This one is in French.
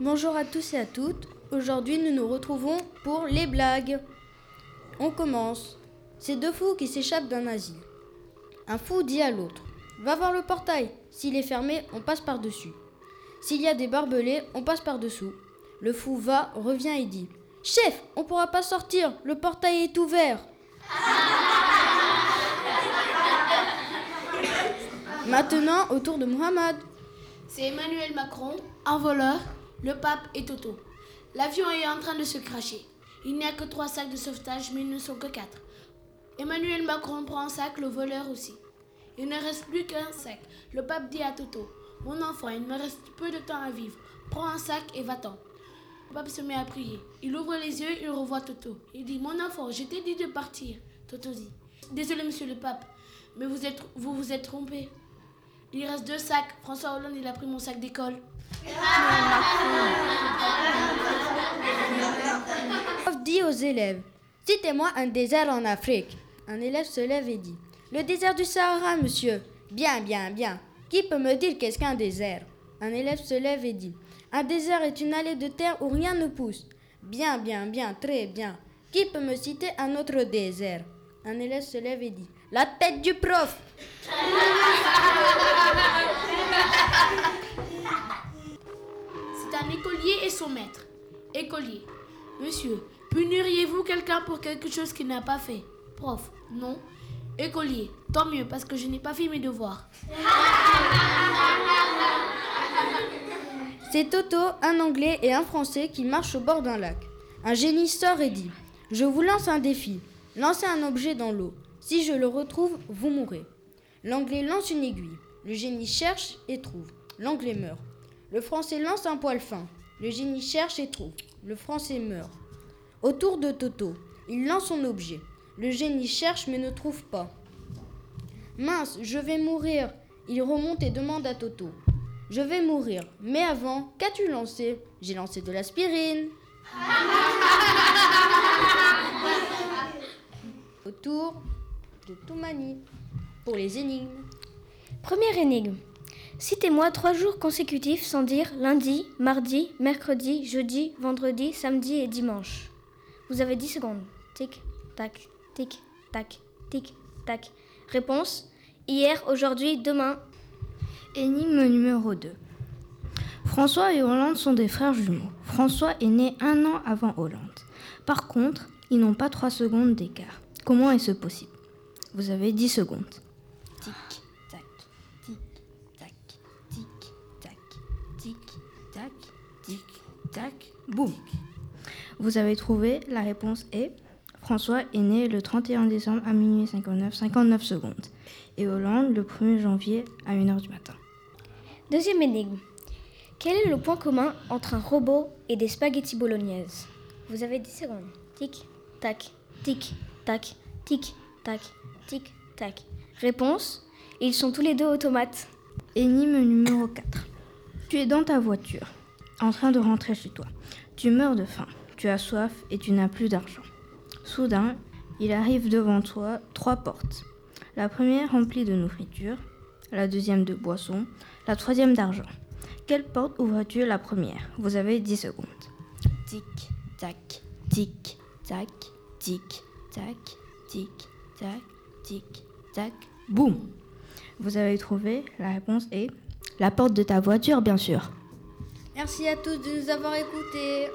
Bonjour à tous et à toutes. Aujourd'hui, nous nous retrouvons pour les blagues. On commence. C'est deux fous qui s'échappent d'un asile. Un fou dit à l'autre Va voir le portail. S'il est fermé, on passe par-dessus. S'il y a des barbelés, on passe par-dessous. Le fou va, revient et dit Chef, on pourra pas sortir, le portail est ouvert. Maintenant, au tour de Muhammad. C'est Emmanuel Macron, un voleur, le pape et Toto. L'avion est en train de se cracher. Il n'y a que trois sacs de sauvetage, mais ils ne sont que quatre. Emmanuel Macron prend un sac, le voleur aussi. Il ne reste plus qu'un sac. Le pape dit à Toto Mon enfant, il me reste peu de temps à vivre. Prends un sac et va-t'en. Le pape se met à prier. Il ouvre les yeux, il revoit Toto. Il dit Mon enfant, je t'ai dit de partir. Toto dit Désolé, monsieur le pape, mais vous vous êtes trompé. Il reste deux sacs. François Hollande, il a pris mon sac d'école. prof dit aux élèves Citez-moi un désert en Afrique. Un élève se lève et dit Le désert du Sahara, monsieur. Bien, bien, bien. Qui peut me dire qu'est-ce qu'un désert? Un élève se lève et dit Un désert est une allée de terre où rien ne pousse. Bien, bien, bien, très bien. Qui peut me citer un autre désert? Un élève se lève et dit La tête du prof C'est un écolier et son maître. Écolier. Monsieur, puniriez-vous quelqu'un pour quelque chose qu'il n'a pas fait? Prof. Non. Écolier. Tant mieux parce que je n'ai pas fait mes devoirs. C'est Toto, un Anglais et un Français qui marchent au bord d'un lac. Un génie sort et dit Je vous lance un défi. Lancez un objet dans l'eau. Si je le retrouve, vous mourrez. L'Anglais lance une aiguille. Le génie cherche et trouve. L'Anglais meurt. Le Français lance un poil fin. Le génie cherche et trouve. Le Français meurt. Autour de Toto, il lance son objet. Le génie cherche mais ne trouve pas. Mince, je vais mourir. Il remonte et demande à Toto. Je vais mourir. Mais avant, qu'as-tu lancé? J'ai lancé de l'aspirine. Autour de Toumani pour les énigmes. Première énigme. Citez-moi trois jours consécutifs sans dire lundi, mardi, mercredi, jeudi, vendredi, samedi et dimanche. Vous avez 10 secondes. Tic, tac, tic, tac, tic, tac. Réponse Hier, aujourd'hui, demain. Énigme numéro 2. François et Hollande sont des frères jumeaux. François est né un an avant Hollande. Par contre, ils n'ont pas 3 secondes d'écart. Comment est-ce possible? Vous avez 10 secondes. Tic, tac, tic, tac, tic, tac, tic, tac, tic, tac, Boum Vous avez trouvé, la réponse est François est né le 31 décembre à minuit 59, 59 secondes. Et Hollande le 1er janvier à 1h du matin. Deuxième énigme. Quel est le point commun entre un robot et des spaghettis bolognaises? Vous avez 10 secondes. Tic, tac, tic, tac, tic, tac, tic, tac. Réponse Ils sont tous les deux automates. Énigme numéro 4. Tu es dans ta voiture, en train de rentrer chez toi. Tu meurs de faim, tu as soif et tu n'as plus d'argent. Soudain, il arrive devant toi trois portes. La première remplie de nourriture, la deuxième de boisson, la troisième d'argent. Quelle porte ouvres-tu la première? Vous avez 10 secondes. tic, tac, tic, tac, tic, tac, tic, tac, tic, tac. Boum Vous avez trouvé La réponse est la porte de ta voiture, bien sûr. Merci à tous de nous avoir écoutés.